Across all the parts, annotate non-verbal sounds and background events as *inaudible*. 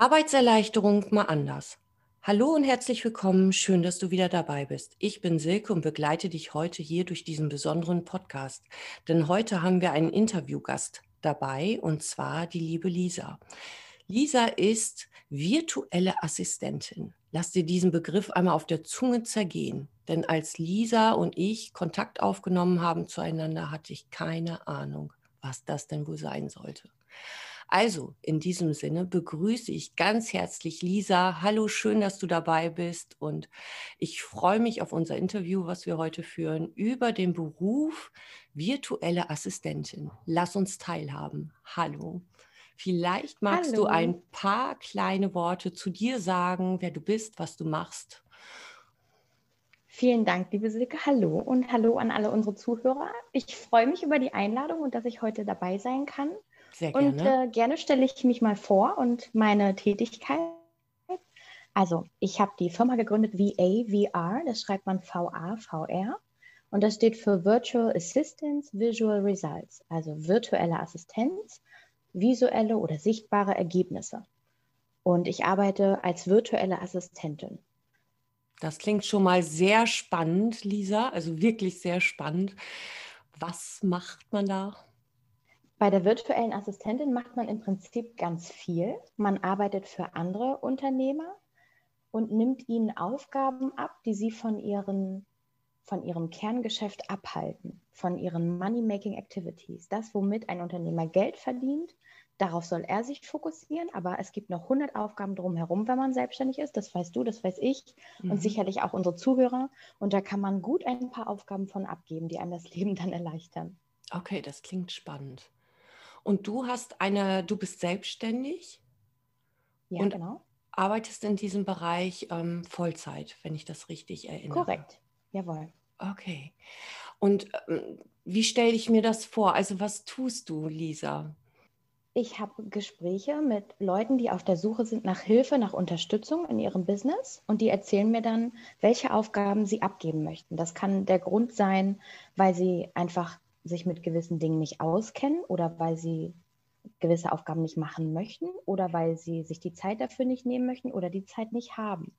Arbeitserleichterung mal anders. Hallo und herzlich willkommen. Schön, dass du wieder dabei bist. Ich bin Silke und begleite dich heute hier durch diesen besonderen Podcast. Denn heute haben wir einen Interviewgast dabei und zwar die liebe Lisa. Lisa ist virtuelle Assistentin. Lass dir diesen Begriff einmal auf der Zunge zergehen. Denn als Lisa und ich Kontakt aufgenommen haben zueinander, hatte ich keine Ahnung, was das denn wohl sein sollte. Also, in diesem Sinne begrüße ich ganz herzlich Lisa. Hallo, schön, dass du dabei bist. Und ich freue mich auf unser Interview, was wir heute führen, über den Beruf virtuelle Assistentin. Lass uns teilhaben. Hallo. Vielleicht magst Hallo. du ein paar kleine Worte zu dir sagen, wer du bist, was du machst. Vielen Dank, liebe Silke. Hallo und hallo an alle unsere Zuhörer. Ich freue mich über die Einladung und dass ich heute dabei sein kann. Sehr gerne. Und äh, gerne stelle ich mich mal vor und meine Tätigkeit. Also, ich habe die Firma gegründet VA VR, das schreibt man VA VR. Und das steht für Virtual Assistance Visual Results, also virtuelle Assistenz, visuelle oder sichtbare Ergebnisse. Und ich arbeite als virtuelle Assistentin. Das klingt schon mal sehr spannend, Lisa, also wirklich sehr spannend. Was macht man da? Bei der virtuellen Assistentin macht man im Prinzip ganz viel. Man arbeitet für andere Unternehmer und nimmt ihnen Aufgaben ab, die sie von, ihren, von ihrem Kerngeschäft abhalten, von ihren Money-Making Activities. Das, womit ein Unternehmer Geld verdient, darauf soll er sich fokussieren, aber es gibt noch 100 Aufgaben drumherum, wenn man selbstständig ist. Das weißt du, das weiß ich mhm. und sicherlich auch unsere Zuhörer. Und da kann man gut ein paar Aufgaben von abgeben, die einem das *laughs* Leben dann erleichtern. Okay, das klingt spannend. Und du hast eine, du bist selbstständig ja, und genau. arbeitest in diesem Bereich ähm, Vollzeit, wenn ich das richtig erinnere. Korrekt, jawohl. Okay. Und ähm, wie stelle ich mir das vor? Also was tust du, Lisa? Ich habe Gespräche mit Leuten, die auf der Suche sind nach Hilfe, nach Unterstützung in ihrem Business und die erzählen mir dann, welche Aufgaben sie abgeben möchten. Das kann der Grund sein, weil sie einfach sich mit gewissen Dingen nicht auskennen oder weil sie gewisse Aufgaben nicht machen möchten oder weil sie sich die Zeit dafür nicht nehmen möchten oder die Zeit nicht haben.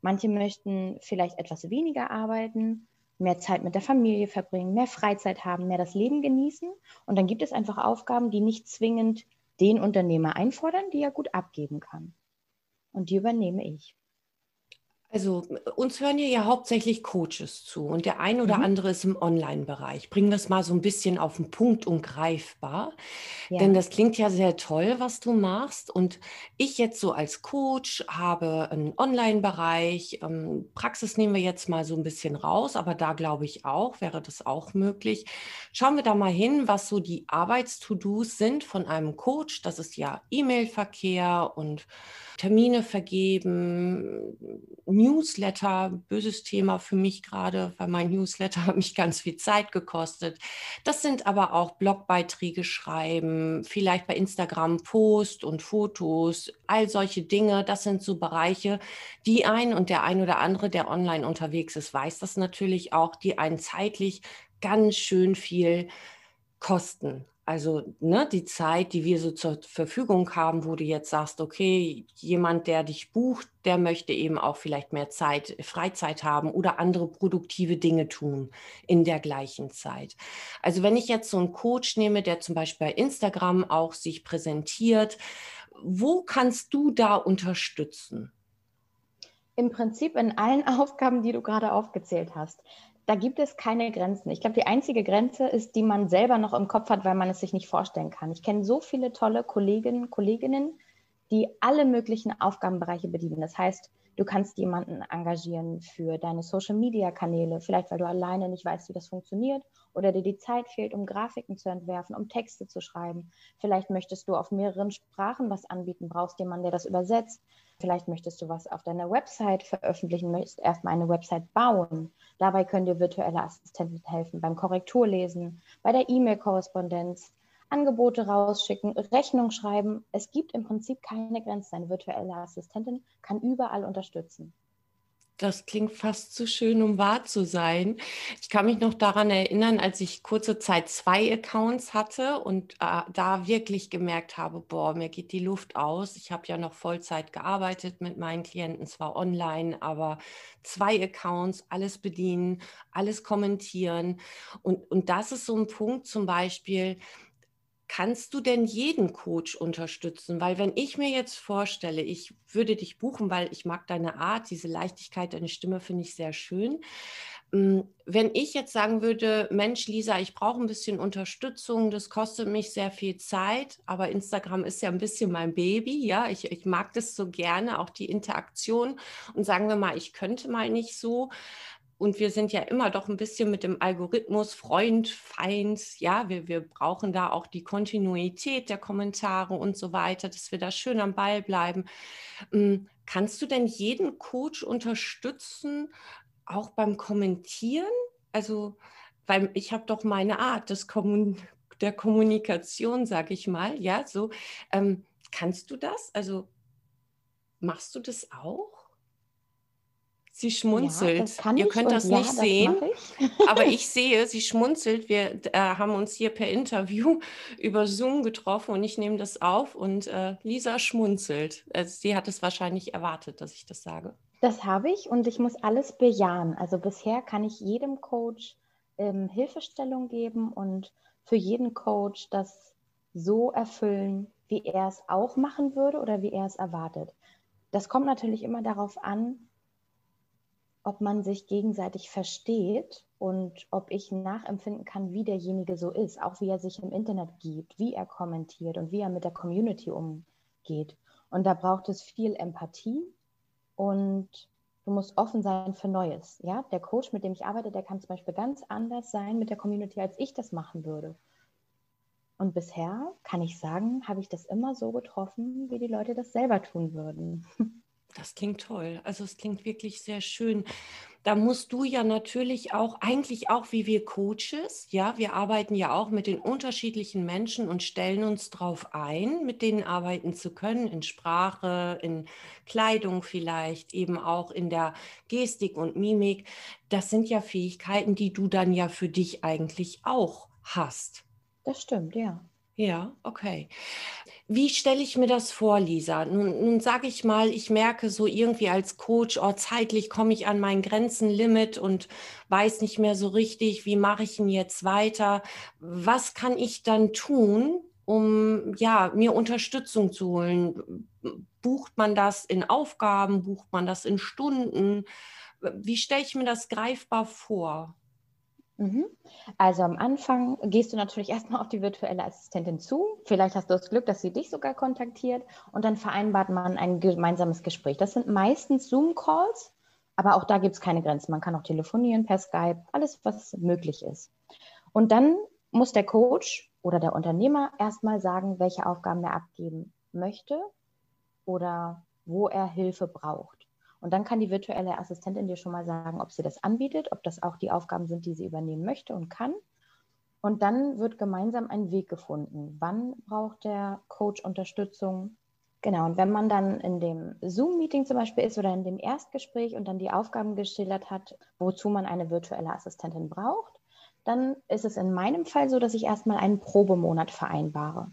Manche möchten vielleicht etwas weniger arbeiten, mehr Zeit mit der Familie verbringen, mehr Freizeit haben, mehr das Leben genießen. Und dann gibt es einfach Aufgaben, die nicht zwingend den Unternehmer einfordern, die er gut abgeben kann. Und die übernehme ich. Also uns hören hier ja hauptsächlich Coaches zu und der ein oder mhm. andere ist im Online-Bereich. Bringen wir es mal so ein bisschen auf den Punkt und greifbar. Ja. Denn das klingt ja sehr toll, was du machst. Und ich jetzt so als Coach habe einen Online-Bereich. Ähm, Praxis nehmen wir jetzt mal so ein bisschen raus, aber da glaube ich auch, wäre das auch möglich. Schauen wir da mal hin, was so die Arbeits-To-Dos sind von einem Coach. Das ist ja E-Mail-Verkehr und Termine vergeben, Newsletter, böses Thema für mich gerade, weil mein Newsletter *laughs* hat mich ganz viel Zeit gekostet. Das sind aber auch Blogbeiträge schreiben, vielleicht bei Instagram Post und Fotos, all solche Dinge. Das sind so Bereiche, die ein und der ein oder andere, der online unterwegs ist, weiß das natürlich auch, die einen zeitlich ganz schön viel kosten. Also ne, die Zeit, die wir so zur Verfügung haben, wo du jetzt sagst, okay, jemand, der dich bucht, der möchte eben auch vielleicht mehr Zeit, Freizeit haben oder andere produktive Dinge tun in der gleichen Zeit. Also wenn ich jetzt so einen Coach nehme, der zum Beispiel bei Instagram auch sich präsentiert, wo kannst du da unterstützen? Im Prinzip in allen *laughs* Aufgaben, die du gerade aufgezählt hast da gibt es keine Grenzen. Ich glaube, die einzige Grenze ist, die man selber noch im Kopf hat, weil man es sich nicht vorstellen kann. Ich kenne so viele tolle Kolleginnen, und Kolleginnen, die alle möglichen Aufgabenbereiche bedienen. Das heißt, du kannst jemanden engagieren für deine Social-Media-Kanäle, vielleicht weil du alleine nicht weißt, wie das funktioniert oder dir die Zeit fehlt, um Grafiken zu entwerfen, um Texte zu schreiben. Vielleicht möchtest du auf mehreren Sprachen was anbieten, brauchst jemanden, der das übersetzt. Vielleicht möchtest du was auf deiner Website veröffentlichen, möchtest erstmal eine Website bauen. Dabei können dir virtuelle Assistenten helfen beim Korrekturlesen, bei der E-Mail-Korrespondenz, Angebote rausschicken, Rechnung schreiben. Es gibt im Prinzip keine Grenzen. Eine virtuelle Assistentin kann überall unterstützen. Das klingt fast zu schön, um wahr zu sein. Ich kann mich noch daran erinnern, als ich kurze Zeit zwei Accounts hatte und äh, da wirklich gemerkt habe, boah, mir geht die Luft aus. Ich habe ja noch Vollzeit gearbeitet mit meinen Klienten, zwar online, aber zwei Accounts, alles bedienen, alles kommentieren. Und, und das ist so ein Punkt zum Beispiel, Kannst du denn jeden Coach unterstützen? Weil wenn ich mir jetzt vorstelle, ich würde dich buchen, weil ich mag deine Art, diese Leichtigkeit, deine Stimme finde ich sehr schön. Hm, wenn ich jetzt sagen würde, Mensch, Lisa, ich brauche ein bisschen Unterstützung, das kostet mich sehr viel Zeit, aber Instagram ist ja ein bisschen mein Baby, ja, ich, ich mag das so gerne, auch die Interaktion und sagen wir mal, ich könnte mal nicht so, und wir sind ja immer doch ein bisschen mit dem Algorithmus Freund, Feind. Ja, wir, wir brauchen da auch die Kontinuität der Kommentare und so weiter, dass wir da schön am Ball bleiben. Hm, kannst du denn jeden Coach unterstützen, auch beim Kommentieren? Also, weil ich habe doch meine Art des Kommun der Kommunikation, sage ich mal. Ja, so. Ähm, kannst du das? Also, machst du das auch? Sie schmunzelt. Ja, Ihr könnt das nicht ja, sehen, ich. aber ich *laughs* sehe, sie schmunzelt. Wir äh, haben uns hier per Interview *laughs* über Zoom getroffen und ich nehme das auf und äh, Lisa schmunzelt. Also sie hat es wahrscheinlich erwartet, dass ich das sage. Das habe ich und ich muss alles bejahen. Also bisher kann ich jedem Coach ähm, Hilfestellung geben und für jeden Coach das so erfüllen, wie er es auch machen würde oder wie er es erwartet. Das kommt natürlich immer darauf an, ob man sich gegenseitig versteht und ob ich nachempfinden kann, wie derjenige so ist, auch wie er sich im Internet gibt, wie er kommentiert und wie er mit der Community umgeht. Und da braucht es viel Empathie und du musst offen sein für Neues. Ja, der Coach, mit dem ich arbeite, der kann zum Beispiel ganz anders sein mit der Community, als ich das machen würde. Und bisher kann ich sagen, habe ich das immer so getroffen, wie die Leute das selber tun würden. *laughs* Das klingt toll. Also es klingt wirklich sehr schön. Da musst du ja natürlich auch, eigentlich auch wie wir Coaches, ja, wir arbeiten ja auch mit den unterschiedlichen Menschen und stellen uns darauf ein, mit denen arbeiten zu können, in Sprache, in Kleidung vielleicht, eben auch in der Gestik und Mimik. Das sind ja Fähigkeiten, die du dann ja für dich eigentlich auch hast. Das stimmt, ja. Ja, okay. Wie stelle ich mir das vor, Lisa? Nun, nun sage ich mal, ich merke so irgendwie als Coach, oh, zeitlich komme ich an mein Grenzenlimit und weiß nicht mehr so richtig, wie mache ich ihn jetzt weiter? Was kann ich dann tun, um ja, mir Unterstützung zu holen? Bucht man das in Aufgaben? Bucht man das in Stunden? Wie stelle ich mir das greifbar vor? Mhm. Also am Anfang gehst du natürlich *laughs* erstmal auf die virtuelle Assistentin zu. Vielleicht hast du das Glück, dass sie dich sogar kontaktiert und dann vereinbart man ein gemeinsames Gespräch. Das sind meistens Zoom-Calls, aber auch da gibt es keine Grenzen. Man kann auch telefonieren per Skype, alles, was möglich ist. Und dann muss der Coach oder der Unternehmer erstmal sagen, welche Aufgaben er abgeben möchte oder wo er Hilfe braucht. Und dann kann die virtuelle Assistentin dir schon mal sagen, ob sie das anbietet, ob das auch die Aufgaben sind, die sie übernehmen möchte und kann. Und dann wird gemeinsam ein Weg gefunden. Wann braucht der Coach Unterstützung? Genau, und wenn man dann in dem Zoom-Meeting zum Beispiel ist oder in dem Erstgespräch und dann die Aufgaben geschildert hat, wozu man eine virtuelle Assistentin braucht, dann ist es in meinem Fall so, dass ich erstmal einen Probemonat vereinbare.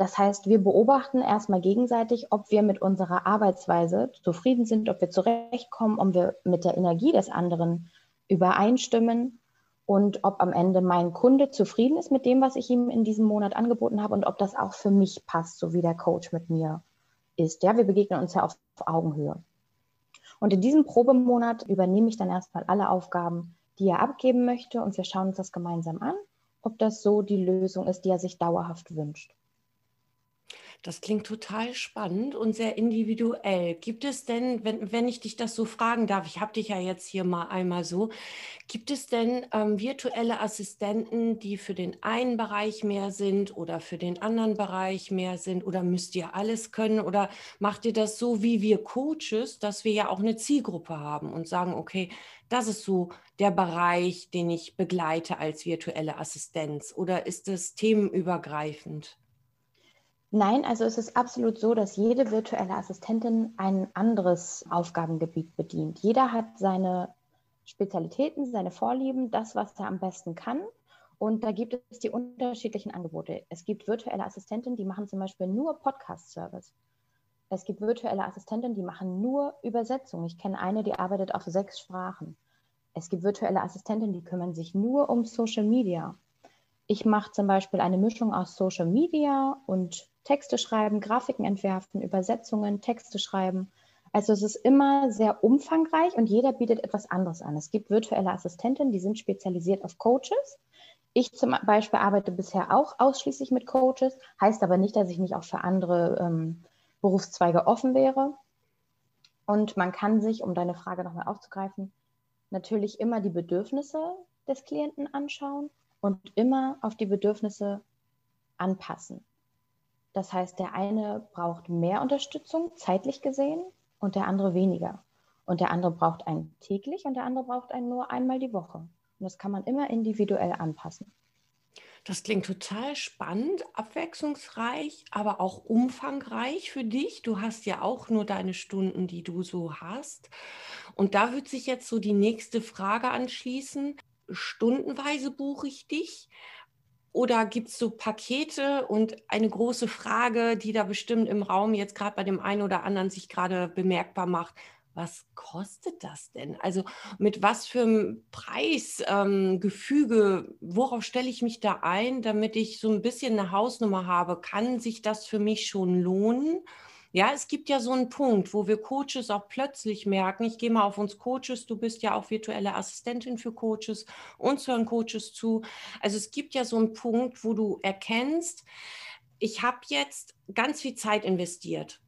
Das heißt, wir beobachten erstmal gegenseitig, ob wir mit unserer Arbeitsweise zufrieden sind, ob wir zurechtkommen, ob wir mit der Energie des anderen übereinstimmen und ob am Ende mein Kunde zufrieden ist mit dem, was ich ihm in diesem Monat angeboten habe und ob das auch für mich passt, so wie der Coach mit mir ist. Ja, wir begegnen uns ja auf Augenhöhe. Und in diesem Probemonat übernehme ich dann erstmal alle Aufgaben, die er abgeben möchte und wir schauen uns das gemeinsam an, ob das so die Lösung ist, die er sich dauerhaft wünscht. Das klingt total spannend und sehr individuell. Gibt es denn, wenn, wenn ich dich das so fragen darf, ich habe dich ja jetzt hier mal einmal so, gibt es denn ähm, virtuelle Assistenten, die für den einen Bereich mehr sind oder für den anderen Bereich mehr sind oder müsst ihr alles können oder macht ihr das so wie wir Coaches, dass wir ja auch eine Zielgruppe haben und sagen, okay, das ist so der Bereich, den ich begleite als virtuelle Assistenz oder ist es themenübergreifend? Nein, also es ist absolut so, dass jede virtuelle Assistentin ein anderes Aufgabengebiet bedient. Jeder hat seine Spezialitäten, seine Vorlieben, das, was er am besten kann. Und da gibt es die unterschiedlichen Angebote. Es gibt virtuelle Assistentinnen, die machen zum Beispiel nur Podcast-Service. Es gibt virtuelle Assistentinnen, die machen nur Übersetzung. Ich kenne eine, die arbeitet auf sechs Sprachen. Es gibt virtuelle Assistentinnen, die kümmern sich nur um Social Media. Ich mache zum Beispiel eine Mischung aus Social Media und Texte schreiben, Grafiken entwerfen, Übersetzungen, Texte schreiben. Also es ist immer sehr umfangreich und jeder bietet etwas anderes an. Es gibt virtuelle Assistentinnen, die sind spezialisiert auf Coaches. Ich zum Beispiel arbeite bisher auch ausschließlich mit Coaches, heißt aber nicht, dass ich nicht auch für andere ähm, Berufszweige offen wäre. Und man kann sich, um deine Frage nochmal aufzugreifen, natürlich immer die Bedürfnisse des Klienten anschauen und immer auf die Bedürfnisse anpassen. Das heißt, der eine braucht mehr Unterstützung, zeitlich gesehen, und der andere weniger. Und der andere braucht einen täglich und der andere braucht einen nur einmal die Woche. Und das kann man immer individuell anpassen. Das klingt total spannend, abwechslungsreich, aber auch umfangreich für dich. Du hast ja auch nur deine Stunden, die du so hast. Und da wird sich jetzt so die nächste Frage anschließen. Stundenweise buche ich dich? Oder gibt es so Pakete und eine große Frage, die da bestimmt im Raum jetzt gerade bei dem einen oder anderen sich gerade bemerkbar macht? Was kostet das denn? Also mit was für einem Preisgefüge, ähm, worauf stelle ich mich da ein, damit ich so ein bisschen eine Hausnummer habe? Kann sich das für mich schon lohnen? Ja, es gibt ja so einen Punkt, wo wir Coaches auch plötzlich merken, ich gehe mal auf uns Coaches, du bist ja auch virtuelle Assistentin für Coaches, uns hören Coaches zu. Also es gibt ja so einen Punkt, wo du erkennst, ich habe jetzt ganz viel Zeit investiert.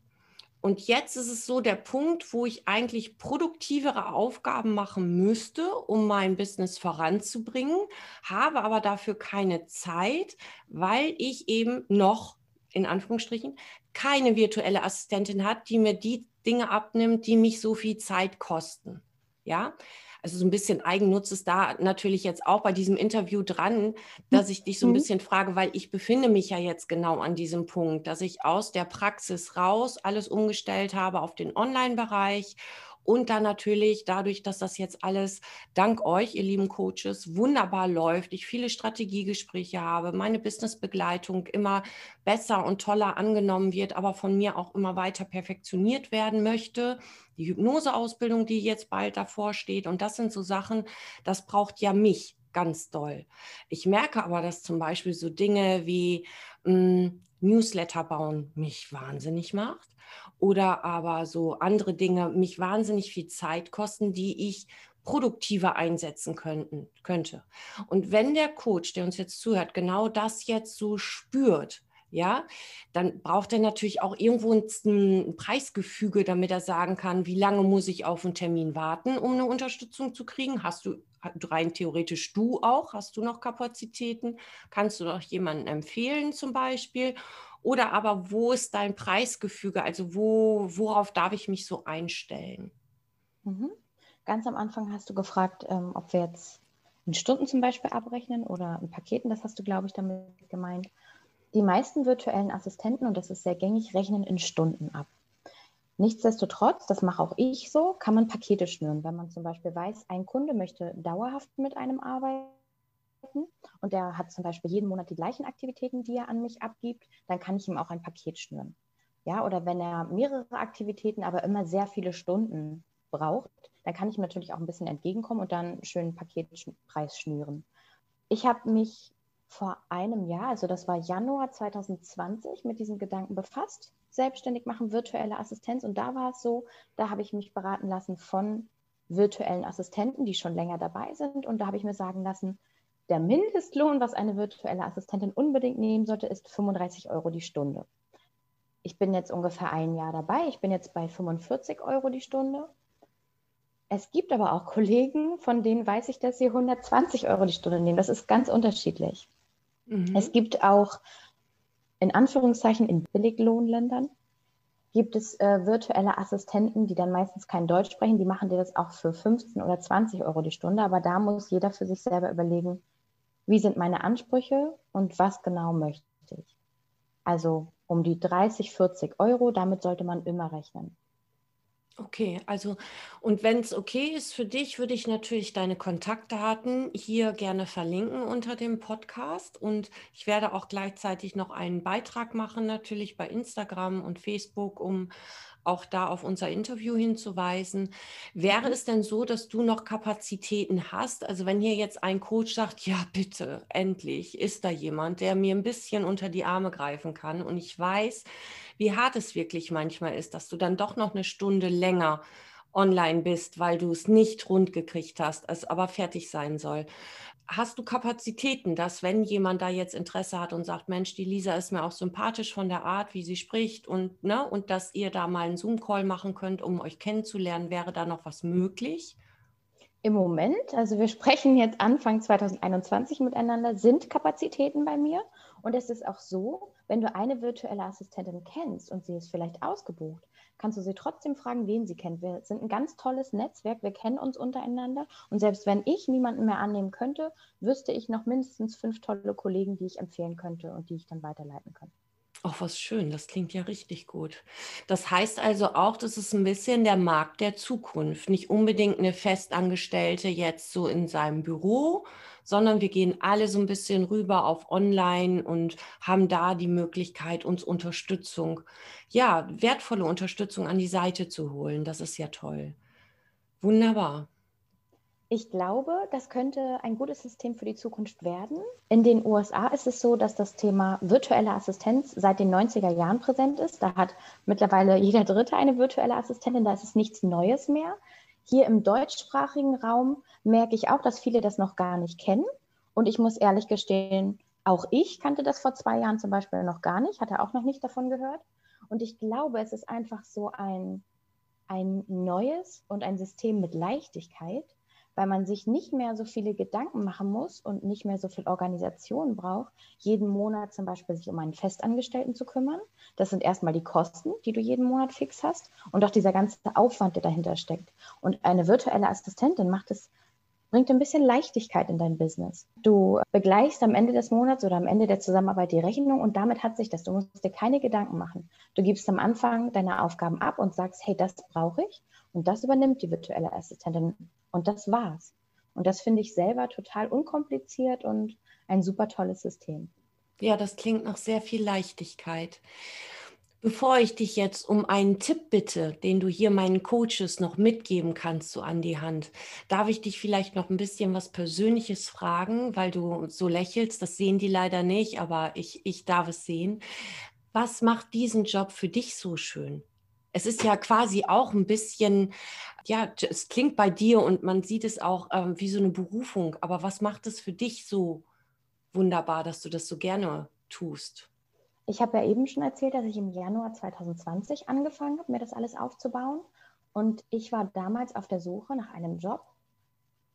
Und jetzt ist es so der Punkt, wo ich eigentlich produktivere Aufgaben machen müsste, um mein Business voranzubringen, habe aber dafür keine Zeit, weil ich eben noch in Anführungsstrichen keine virtuelle Assistentin hat, die mir die Dinge abnimmt, die mich so viel Zeit kosten. Ja, also so ein bisschen Eigennutz ist da natürlich jetzt auch bei diesem Interview dran, dass ich dich so ein mhm. bisschen frage, weil ich befinde mich ja jetzt genau an diesem Punkt, dass ich aus der Praxis raus alles umgestellt habe auf den Online-Bereich und dann natürlich dadurch, dass das jetzt alles dank euch, ihr lieben Coaches, wunderbar läuft, ich viele Strategiegespräche habe, meine Businessbegleitung immer besser und toller angenommen wird, aber von mir auch immer weiter perfektioniert werden möchte. Die Hypnoseausbildung, die jetzt bald davor steht. Und das sind so Sachen, das braucht ja mich ganz doll. Ich merke aber, dass zum Beispiel so Dinge wie hm, Newsletter bauen mich wahnsinnig macht oder aber so andere Dinge mich wahnsinnig viel Zeit kosten, die ich produktiver einsetzen könnten, könnte. Und wenn der Coach, der uns jetzt zuhört, genau das jetzt so spürt, ja, dann braucht er natürlich auch irgendwo ein, Preisgefüge, damit er sagen kann, wie lange muss ich auf einen Termin warten, um eine Unterstützung zu kriegen? Hast du rein theoretisch du auch? Hast du noch Kapazitäten? Kannst du noch jemanden empfehlen zum Beispiel? Oder aber wo ist dein Preisgefüge? Also wo, worauf darf ich mich so einstellen? Mhm. Ganz am Anfang hast du gefragt, ähm, ob wir jetzt in Stunden zum Beispiel abrechnen oder in Paketen. Das hast du, glaube ich, damit gemeint. Die meisten virtuellen Assistenten, und das ist sehr gängig, rechnen in Stunden ab. Nichtsdestotrotz, das mache auch ich so, kann man Pakete schnüren. Wenn man zum Beispiel weiß, ein Kunde möchte dauerhaft mit einem arbeiten, und der hat zum Beispiel jeden Monat die gleichen Aktivitäten, die er an mich abgibt, dann kann ich ihm auch ein Paket schnüren. Ja, oder wenn er mehrere Aktivitäten, aber immer sehr viele Stunden braucht, dann kann ich ihm natürlich auch ein bisschen entgegenkommen und dann einen schönen Paketpreis schnüren. Ich habe mich vor einem Jahr, also das war Januar 2020, mit diesem Gedanken befasst, selbstständig machen, virtuelle Assistenz. Und da war es so, da habe ich mich beraten lassen von virtuellen Assistenten, die schon länger dabei sind. Und da habe ich mir sagen lassen, der Mindestlohn, was eine virtuelle Assistentin unbedingt nehmen sollte, ist 35 Euro die Stunde. Ich bin jetzt ungefähr ein Jahr dabei. Ich bin jetzt bei 45 Euro die Stunde. Es gibt aber auch Kollegen, von denen weiß ich, dass sie 120 Euro die Stunde nehmen. Das ist ganz unterschiedlich. Mhm. Es gibt auch in Anführungszeichen in Billiglohnländern gibt es äh, virtuelle Assistenten, die dann meistens kein Deutsch sprechen. Die machen dir das auch für 15 oder 20 Euro die Stunde. Aber da muss jeder für sich selber überlegen, wie sind meine Ansprüche und was genau möchte ich. Also um die 30, 40 Euro. Damit sollte man immer rechnen. Okay, also und wenn es okay ist für dich, würde ich natürlich deine Kontaktdaten hier gerne verlinken unter dem Podcast. Und ich werde auch gleichzeitig noch einen Beitrag machen, natürlich bei Instagram und Facebook, um auch da auf unser Interview hinzuweisen. Wäre mhm. es denn so, dass du noch Kapazitäten hast? Also wenn hier jetzt ein Coach sagt, ja bitte, endlich ist da jemand, der mir ein bisschen unter die Arme greifen kann und ich weiß, wie hart es wirklich manchmal ist, dass du dann doch noch eine Stunde länger online bist, weil du es nicht rund gekriegt hast, es aber fertig sein soll hast du Kapazitäten, dass wenn jemand da jetzt Interesse hat und sagt, Mensch, die Lisa ist mir auch sympathisch von der Art, wie sie spricht und, ne, und dass ihr da mal einen Zoom-Call machen könnt, um euch kennenzulernen, wäre da noch was möglich? Im Moment, also wir sprechen jetzt Anfang 2021 miteinander, sind Kapazitäten bei mir. Und es ist auch so, wenn du eine virtuelle Assistentin kennst und sie ist vielleicht ausgebucht, kannst du sie trotzdem fragen, wen sie kennt. Wir sind ein ganz tolles Netzwerk, wir kennen uns untereinander und selbst wenn ich niemanden mehr annehmen könnte, wüsste ich noch mindestens fünf tolle Kollegen, die ich empfehlen könnte und die ich dann weiterleiten könnte. Ach, was schön, das klingt ja richtig gut. Das heißt also auch, das ist ein bisschen der Markt der Zukunft. Nicht unbedingt eine Festangestellte jetzt so in seinem Büro, sondern wir gehen alle so ein bisschen rüber auf Online und haben da die Möglichkeit, uns Unterstützung, ja, wertvolle Unterstützung an die Seite zu holen. Das ist ja toll. Wunderbar. Ich glaube, das könnte ein gutes System für die Zukunft werden. In den USA ist es so, dass das Thema virtuelle Assistenz seit den 90er Jahren präsent ist. Da hat mittlerweile jeder Dritte eine virtuelle Assistentin. Da ist es nichts Neues mehr. Hier im deutschsprachigen Raum merke ich auch, dass viele das noch gar nicht kennen. Und ich muss ehrlich gestehen, auch ich kannte das vor zwei Jahren zum Beispiel noch gar nicht, hatte auch noch nicht davon gehört. Und ich glaube, es ist einfach so ein, ein neues und ein System mit Leichtigkeit, weil man sich nicht mehr so viele Gedanken machen muss und nicht mehr so viel Organisation braucht, jeden Monat zum Beispiel sich um einen Festangestellten zu kümmern. Das sind erstmal die Kosten, die du jeden Monat fix hast und auch dieser ganze Aufwand, der dahinter steckt. Und eine virtuelle Assistentin macht es bringt ein bisschen Leichtigkeit in dein Business. Du begleichst am Ende des Monats oder am Ende der Zusammenarbeit die Rechnung und damit hat sich das. Du musst dir keine Gedanken machen. Du gibst am Anfang deine Aufgaben ab und sagst, hey, das brauche ich und das übernimmt die virtuelle Assistentin und das war's. Und das finde ich selber total unkompliziert und ein super tolles System. Ja, das klingt nach sehr viel Leichtigkeit. Bevor ich dich jetzt um einen Tipp bitte, den du hier meinen Coaches noch mitgeben kannst, so an die Hand, darf ich dich vielleicht noch ein bisschen was Persönliches fragen, weil du so lächelst. Das sehen die leider nicht, aber ich, ich darf es sehen. Was macht diesen Job für dich so schön? Es ist ja quasi auch ein bisschen ja, es klingt bei dir und man sieht es auch ähm, wie so eine Berufung. Aber was macht es für dich so wunderbar, dass du das so gerne tust? Ich habe ja eben schon erzählt, dass ich im Januar 2020 angefangen habe, mir das alles aufzubauen. Und ich war damals auf der Suche nach einem Job,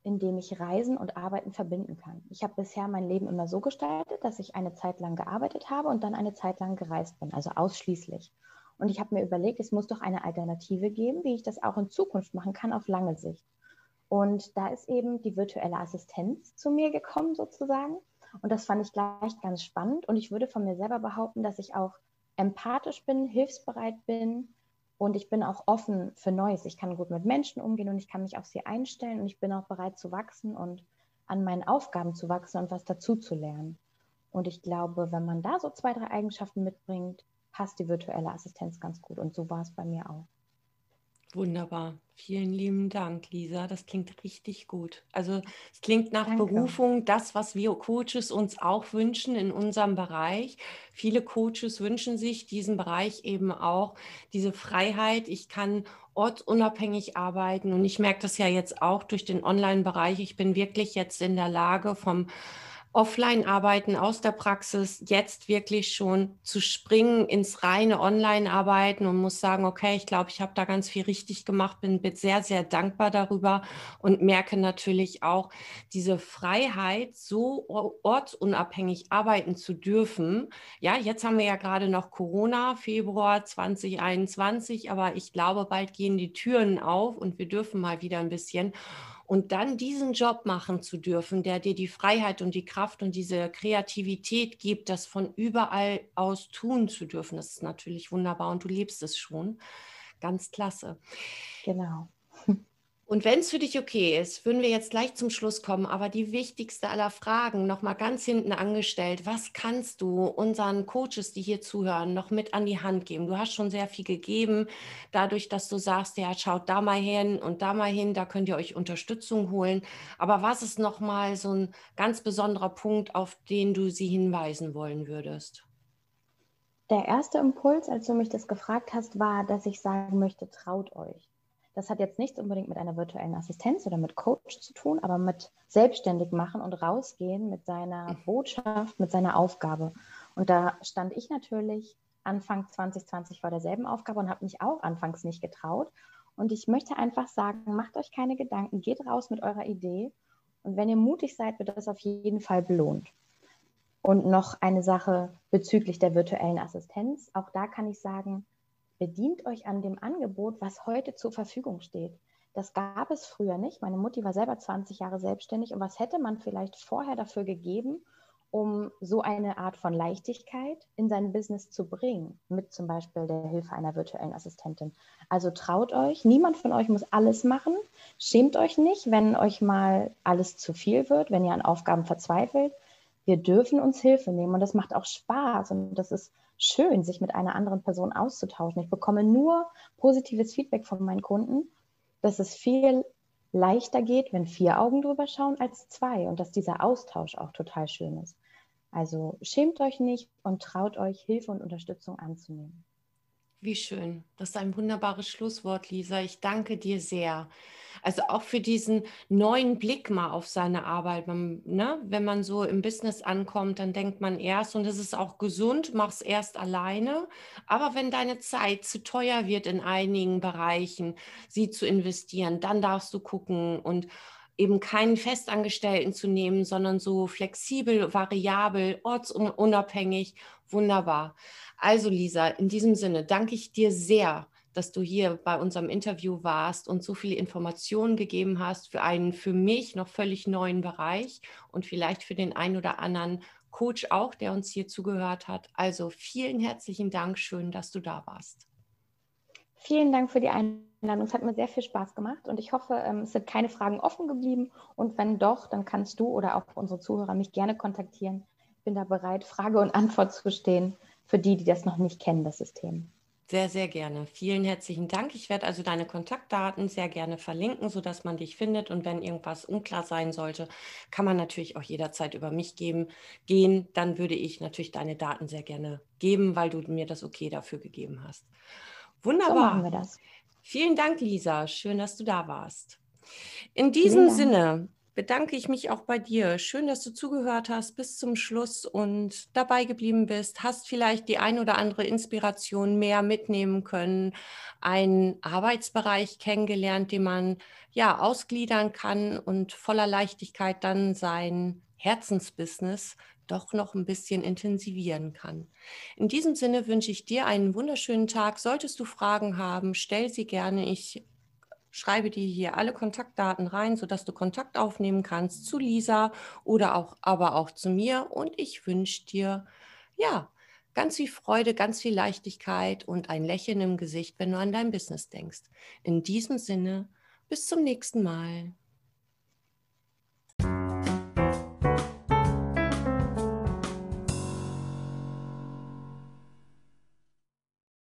in dem ich Reisen und Arbeiten verbinden kann. Ich habe bisher mein Leben immer so gestaltet, dass ich eine Zeit lang gearbeitet habe und dann eine Zeit lang gereist bin, also ausschließlich. Und ich habe mir überlegt, es muss doch eine Alternative geben, wie ich das auch in Zukunft machen kann auf lange Sicht. Und da ist eben die virtuelle Assistenz zu mir gekommen sozusagen. Und das fand ich gleich ganz spannend. Und ich würde von mir selber behaupten, dass ich auch empathisch bin, hilfsbereit bin und ich bin auch offen für Neues. Ich kann gut mit Menschen umgehen und ich kann mich auf sie einstellen und ich bin auch bereit zu wachsen und an meinen Aufgaben zu wachsen und was dazu zu lernen. Und ich glaube, wenn man da so zwei, drei Eigenschaften mitbringt, passt die virtuelle Assistenz ganz gut. Und so war es bei mir auch. Wunderbar. Vielen lieben Dank, Lisa. Das klingt richtig gut. Also es klingt nach Danke. Berufung, das, was wir Coaches uns auch wünschen in unserem Bereich. Viele Coaches wünschen sich diesen Bereich eben auch, diese Freiheit. Ich kann ortsunabhängig arbeiten und ich merke das ja jetzt auch durch den Online-Bereich. Ich bin wirklich jetzt in der Lage, vom Offline-Arbeiten aus der Praxis jetzt wirklich schon zu springen ins reine Online-Arbeiten und muss sagen, okay, ich glaube, ich habe da ganz viel richtig gemacht, bin, bin sehr, sehr dankbar darüber und merke natürlich auch diese Freiheit, so ortsunabhängig arbeiten zu dürfen. Ja, jetzt haben wir ja gerade noch Corona, Februar 2021, aber ich glaube, bald gehen die Türen auf und wir dürfen mal wieder ein bisschen. Und dann diesen Job machen zu dürfen, der dir die Freiheit und die Kraft und diese Kreativität gibt, das von überall aus tun zu dürfen, das ist natürlich wunderbar und du liebst es schon. Ganz klasse. Genau. Und wenn es für dich okay ist, würden wir jetzt gleich zum Schluss kommen, aber die wichtigste aller Fragen nochmal ganz hinten angestellt. Was kannst du unseren Coaches, die hier zuhören, noch mit an die Hand geben? Du hast schon sehr viel gegeben, dadurch, dass du sagst, ja, schaut da mal hin und da mal hin, da könnt ihr euch Unterstützung holen. Aber was ist nochmal so ein ganz besonderer Punkt, auf den du sie hinweisen wollen würdest? Der erste Impuls, als du mich das gefragt hast, war, dass ich sagen möchte, traut euch. Das hat jetzt nichts unbedingt mit einer virtuellen Assistenz oder mit Coach zu tun, aber mit selbstständig machen und rausgehen mit seiner mhm. Botschaft, mit seiner Aufgabe. Und da stand ich natürlich Anfang 2020 vor derselben Aufgabe und habe mich auch anfangs nicht getraut. Und ich möchte einfach sagen, macht euch keine Gedanken, geht raus mit eurer Idee. Und wenn ihr mutig seid, wird das auf jeden Fall belohnt. Und noch eine Sache bezüglich der virtuellen Assistenz. Auch da kann ich sagen, bedient euch an dem Angebot, was heute zur Verfügung steht. Das gab es früher nicht. Meine Mutti war selber 20 Jahre selbstständig. Und was hätte man vielleicht vorher dafür gegeben, um so eine Art von Leichtigkeit in sein Business zu bringen, mit zum Beispiel der Hilfe einer virtuellen Assistentin. Also traut euch, niemand von euch muss alles machen. Schämt euch nicht, wenn euch mal alles zu viel wird, wenn ihr an Aufgaben verzweifelt. Wir dürfen uns Hilfe nehmen und das macht auch Spaß und das ist schön, sich mit einer anderen Person auszutauschen. Ich bekomme nur positives Feedback von meinen Kunden, dass es viel leichter geht, wenn vier Augen drüber schauen als zwei und dass dieser Austausch auch total schön ist. Also schämt euch nicht und traut euch, Hilfe und Unterstützung anzunehmen. Wie schön. Das ist ein wunderbares Schlusswort, Lisa. Ich danke dir sehr. Also auch für diesen neuen Blick mal auf seine Arbeit. Man, ne? Wenn man so im Business ankommt, dann denkt man erst, und es ist auch gesund, mach es erst alleine. Aber wenn deine Zeit zu teuer wird in einigen Bereichen, sie zu investieren, dann darfst du gucken und eben keinen Festangestellten zu nehmen, sondern so flexibel, variabel, ortsunabhängig. Wunderbar. Also Lisa, in diesem Sinne danke ich dir sehr, dass du hier bei unserem Interview warst und so viele Informationen gegeben hast für einen für mich noch völlig neuen Bereich und vielleicht für den einen oder anderen Coach auch, der uns hier zugehört hat. Also vielen herzlichen Dank, schön, dass du da warst. Vielen Dank für die Einladung. Es hat mir sehr viel Spaß gemacht und ich hoffe, ähm, es sind keine Fragen offen geblieben. Und wenn doch, dann kannst du oder auch unsere Zuhörer mich gerne kontaktieren. Ich bin da bereit, Frage und Antwort zu stehen für die, die das noch nicht kennen, das System. Sehr, sehr gerne. Vielen herzlichen Dank. Ich werde also deine Kontaktdaten sehr gerne verlinken, sodass man dich findet. Und wenn irgendwas unklar sein sollte, kann man natürlich auch jederzeit über mich geben, gehen. Dann würde ich natürlich deine Daten sehr gerne geben, weil du mir das okay dafür gegeben hast. Wunderbar. So machen wir das. Vielen Dank, Lisa. Schön, dass du da warst. In diesem Sinne bedanke ich mich auch bei dir. Schön, dass du zugehört hast bis zum Schluss und dabei geblieben bist. Hast vielleicht die ein oder andere Inspiration mehr mitnehmen können, einen Arbeitsbereich kennengelernt, den man ja ausgliedern kann und voller Leichtigkeit dann sein Herzensbusiness doch noch ein bisschen intensivieren kann. In diesem Sinne wünsche ich dir einen wunderschönen Tag. Solltest du Fragen haben, stell sie gerne. Ich schreibe dir hier alle Kontaktdaten rein, sodass du Kontakt aufnehmen kannst zu Lisa oder auch, aber auch zu mir. Und ich wünsche dir, ja, ganz viel Freude, ganz viel Leichtigkeit und ein Lächeln im Gesicht, wenn du an dein Business denkst. In diesem Sinne, bis zum nächsten Mal.